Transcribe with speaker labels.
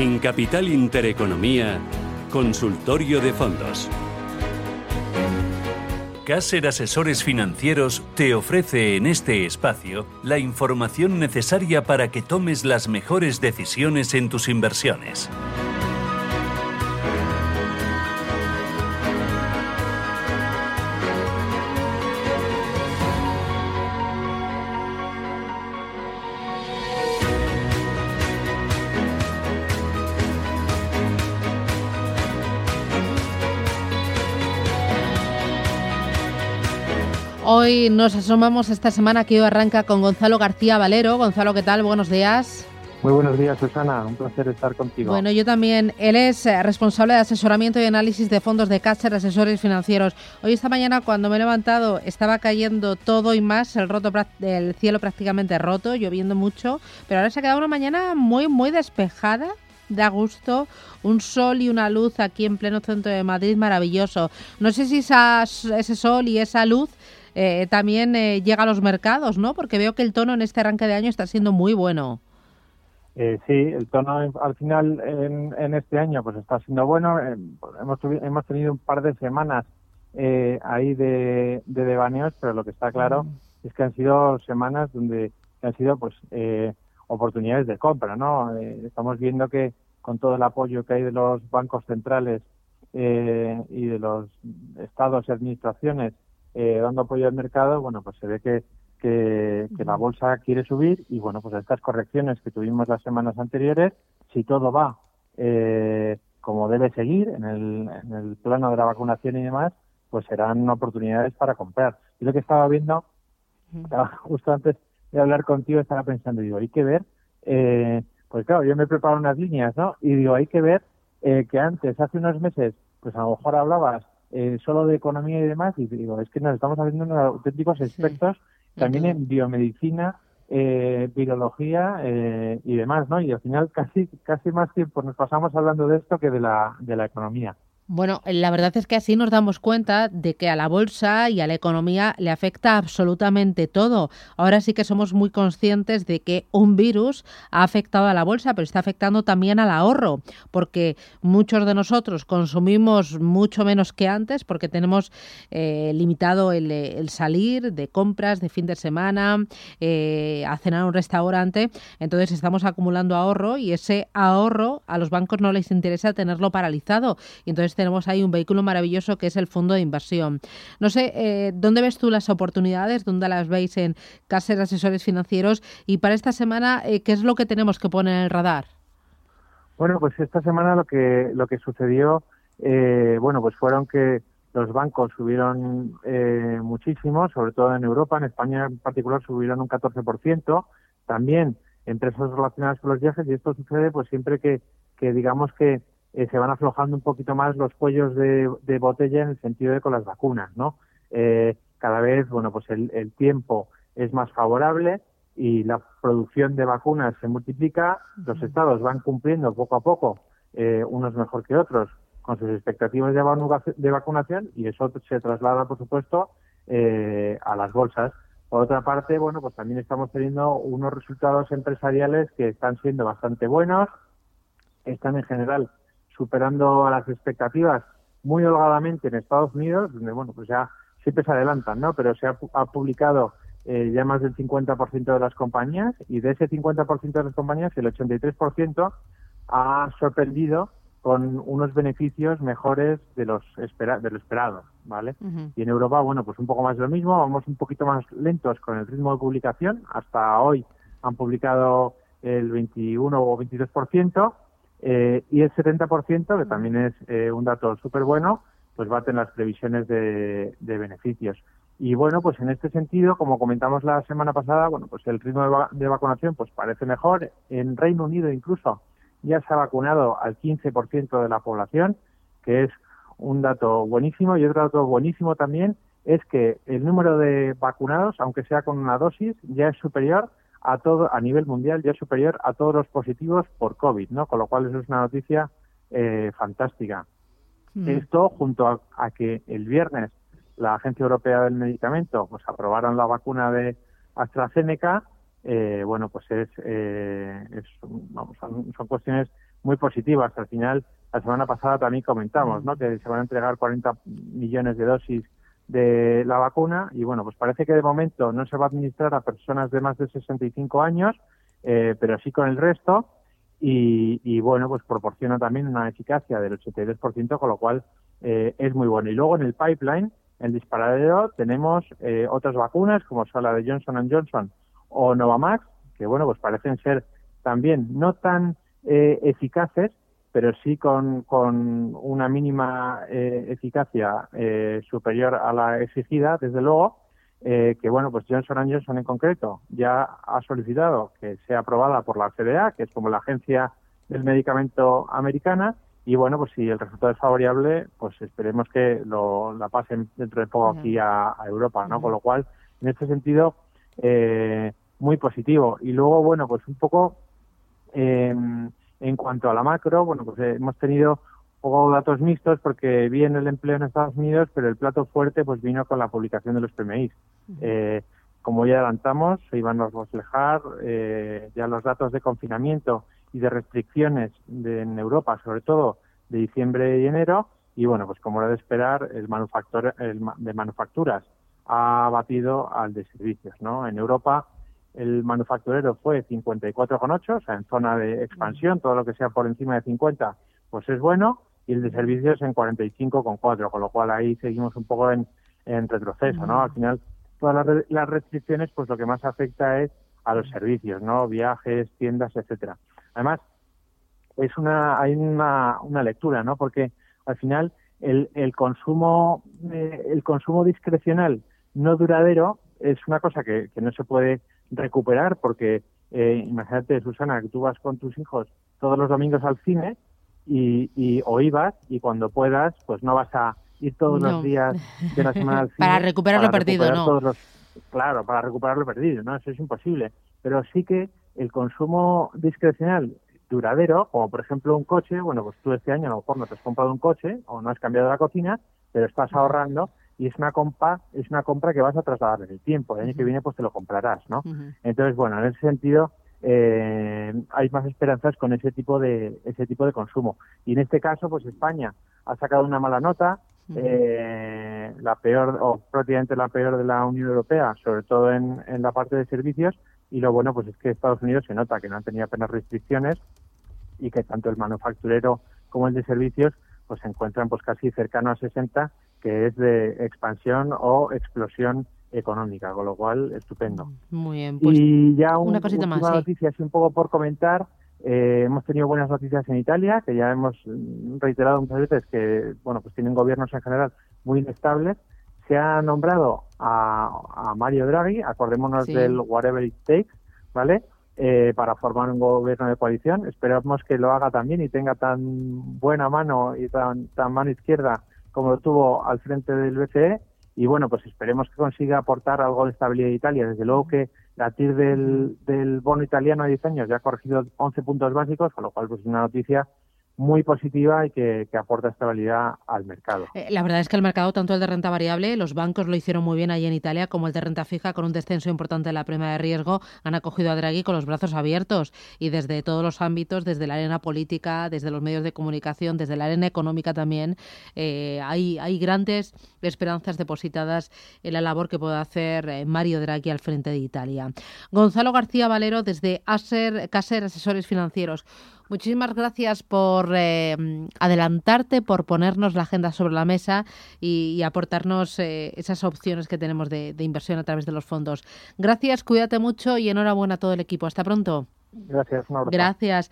Speaker 1: En Capital Intereconomía, Consultorio de Fondos. Caser Asesores Financieros te ofrece en este espacio la información necesaria para que tomes las mejores decisiones en tus inversiones.
Speaker 2: Hoy nos asomamos esta semana que hoy arranca con Gonzalo García Valero. Gonzalo, ¿qué tal? Buenos días.
Speaker 3: Muy buenos días, Susana. Un placer estar contigo.
Speaker 2: Bueno, yo también. Él es eh, responsable de asesoramiento y análisis de fondos de Cáceres, asesores financieros. Hoy esta mañana, cuando me he levantado, estaba cayendo todo y más, el, roto, el cielo prácticamente roto, lloviendo mucho, pero ahora se ha quedado una mañana muy, muy despejada da gusto, un sol y una luz aquí en pleno centro de Madrid maravilloso. No sé si ese sol y esa luz eh, también eh, llega a los mercados, ¿no? Porque veo que el tono en este arranque de año está siendo muy bueno.
Speaker 3: Eh, sí, el tono al final en, este año pues está siendo bueno. hemos, hemos tenido un par de semanas ahí de, de devaneos, pero lo que está claro mm. es que han sido semanas donde han sido pues oportunidades de compra, ¿no? estamos viendo que con todo el apoyo que hay de los bancos centrales y de los estados y administraciones eh, dando apoyo al mercado, bueno, pues se ve que, que, la bolsa quiere subir y bueno, pues estas correcciones que tuvimos las semanas anteriores, si todo va eh, como debe seguir en el, en el plano de la vacunación y demás, pues serán oportunidades para comprar. Y lo que estaba viendo, justo antes de hablar contigo, estaba pensando, digo, hay que ver, eh, pues claro, yo me preparo unas líneas, ¿no? Y digo, hay que ver eh, que antes, hace unos meses, pues a lo mejor hablabas eh, solo de economía y demás, y digo, es que nos estamos haciendo unos auténticos expertos también en biomedicina, eh, virología eh, y demás, ¿no? Y al final casi casi más tiempo nos pasamos hablando de esto que de la, de la economía.
Speaker 2: Bueno, la verdad es que así nos damos cuenta de que a la bolsa y a la economía le afecta absolutamente todo. Ahora sí que somos muy conscientes de que un virus ha afectado a la bolsa, pero está afectando también al ahorro, porque muchos de nosotros consumimos mucho menos que antes, porque tenemos eh, limitado el, salir de compras de fin de semana, eh, a cenar a un restaurante. Entonces estamos acumulando ahorro y ese ahorro a los bancos no les interesa tenerlo paralizado. Y entonces tenemos ahí un vehículo maravilloso que es el fondo de inversión. No sé, eh, ¿dónde ves tú las oportunidades? ¿Dónde las veis en Caser Asesores Financieros? Y para esta semana, eh, ¿qué es lo que tenemos que poner en el radar?
Speaker 3: Bueno, pues esta semana lo que, lo que sucedió, eh, bueno, pues fueron que los bancos subieron muchísimo, sobre todo en Europa, en España en particular subieron un 14%, también empresas relacionadas con los viajes y esto sucede pues siempre que, que digamos que eh, se van aflojando un poquito más los cuellos de, botella en el sentido de con las vacunas, ¿no? Eh, cada vez, bueno, pues el, tiempo es más favorable y la producción de vacunas se multiplica, los estados van cumpliendo poco a poco, eh, unos mejor que otros, con sus expectativas de, vacunación y eso se traslada, por supuesto, a las bolsas. Por otra parte, bueno, pues también estamos teniendo unos resultados empresariales que están siendo bastante buenos, están en general superando a las expectativas muy holgadamente en Estados Unidos, donde, bueno, pues ya siempre se adelantan, ¿no? Pero se ha, publicado eh, ya más del 50% de las compañías y de ese 50% de las compañías el 83% ha sorprendido con unos beneficios mejores de los de lo esperado, ¿vale? Y en Europa, bueno, pues un poco más de lo mismo, vamos un poquito más lentos con el ritmo de publicación, hasta hoy han publicado el 21 o 22%, eh, y el 70%, que también es eh, un dato súper bueno, pues baten las previsiones de, beneficios. Y bueno, pues en este sentido, como comentamos la semana pasada, bueno, pues el ritmo de, vacunación pues parece mejor. En Reino Unido incluso ya se ha vacunado al 15% de la población, que es un dato buenísimo. Y otro dato buenísimo también es que el número de vacunados, aunque sea con una dosis, ya es superior a todo a nivel mundial ya superior a todos los positivos por COVID, ¿no? Con lo cual eso es una noticia eh, fantástica. Mm. Esto junto a, que el viernes la Agencia Europea del Medicamento pues aprobaron la vacuna de AstraZeneca, eh, bueno pues es, eh, vamos son, cuestiones muy positivas. Al final, la semana pasada también comentamos ¿no? que se van a entregar 40 millones de dosis de la vacuna y bueno, pues parece que de momento no se va a administrar a personas de más de 65 años, eh, pero sí con el resto y, y, bueno, pues proporciona también una eficacia del 82%, con lo cual eh, es muy bueno. Y luego en el pipeline, en disparadero, tenemos eh, otras vacunas como son la de Johnson Johnson o Novamax, que bueno, pues parecen ser también no tan eh, eficaces, pero sí con, con una mínima eh, eficacia eh, superior a la exigida, desde luego, eh, que bueno, pues Johnson Johnson en concreto ya ha solicitado que sea aprobada por la FDA, que es como la agencia del medicamento americana, y bueno, pues si el resultado es favorable, pues esperemos que lo, la pasen dentro de poco aquí a, a Europa, ¿no? Con lo cual, en este sentido, eh, muy positivo. Y luego, bueno, pues un poco eh, en cuanto a la macro, bueno, pues eh, hemos tenido poco datos mixtos porque bien el empleo en Estados Unidos, pero el plato fuerte pues vino con la publicación de los PMI. Eh, como ya adelantamos, se iban a reflejar eh, ya los datos de confinamiento y de restricciones de, en Europa, sobre todo de diciembre y enero, y bueno, pues como era de esperar, el manufactor el de manufacturas ha batido al de servicios, ¿no? En Europa el manufacturero fue 54,8, o sea, en zona de expansión, todo lo que sea por encima de 50, pues es bueno, y el de servicios en 45,4, con lo cual ahí seguimos un poco en, en retroceso, ¿no? Al final, todas las, las, restricciones, pues lo que más afecta es a los servicios, ¿no? Viajes, tiendas, etcétera. Además, es una, hay una, una lectura, ¿no? Porque al final el, el consumo, eh, el consumo discrecional no duradero es una cosa que, que no se puede recuperar porque eh, imagínate Susana que tú vas con tus hijos todos los domingos al cine y, y o ibas y cuando puedas pues no vas a ir todos
Speaker 2: No.
Speaker 3: los días de la semana al cine
Speaker 2: Para recuperar lo perdido,
Speaker 3: recuperar
Speaker 2: no.
Speaker 3: todos los- claro para recuperar lo perdido no eso es imposible pero sí que el consumo discrecional duradero como por ejemplo un coche bueno pues tú este año a lo mejor no te has comprado un coche o no has cambiado la cocina pero estás ahorrando y es una compra es una compra que vas a trasladar en el tiempo el año que viene pues te lo comprarás no entonces, bueno, en ese sentido eh, hay más esperanzas con ese tipo de ese tipo de consumo. Y en este caso, pues España ha sacado una mala nota, eh, la peor o prácticamente la peor de la Unión Europea, sobre todo en, en la parte de servicios. Y lo bueno, pues es que Estados Unidos se nota que no han tenido apenas restricciones y que tanto el manufacturero como el de servicios pues se encuentran pues casi cercano a 60 que es de expansión o explosión económica, con lo cual estupendo.
Speaker 2: Muy bien, pues
Speaker 3: y ya un-
Speaker 2: una cosita
Speaker 3: última
Speaker 2: más, sí.
Speaker 3: noticia, así un poco por comentar. eh, hemos tenido buenas noticias en Italia, que ya hemos reiterado muchas veces que, bueno, pues tienen gobiernos en general muy inestables. Se ha nombrado a, a Mario Draghi, acordémonos
Speaker 2: Sí.
Speaker 3: del whatever it takes, ¿vale? Eh, para formar un gobierno de coalición. Esperamos que lo haga también y tenga tan buena mano y tan, tan mano izquierda como lo tuvo al frente del BCE. Y bueno, pues esperemos que consiga aportar algo de estabilidad a Italia. Desde luego que la TIR del, del bono italiano a 10 años ya ha corregido 11 puntos básicos, con lo cual pues es una noticia muy positiva y que, aporta estabilidad al mercado.
Speaker 2: Eh, La verdad es que el mercado, tanto el de renta variable, los bancos lo hicieron muy bien allí en Italia, como el de renta fija, con un descenso importante en la prima de riesgo, han acogido a Draghi con los brazos abiertos y desde todos los ámbitos, desde la arena política, desde los medios de comunicación, desde la arena económica también, eh, hay, hay grandes esperanzas depositadas en la labor que puede hacer eh, Mario Draghi al frente de Italia. Gonzalo García Valero, desde Aser, Caser Asesores Financieros. Muchísimas gracias por eh, adelantarte, por ponernos la agenda sobre la mesa y, y aportarnos eh, esas opciones que tenemos de, de inversión a través de los fondos. Gracias, cuídate mucho y enhorabuena a todo el equipo. Hasta pronto.
Speaker 3: Gracias, un abrazo.
Speaker 2: Gracias.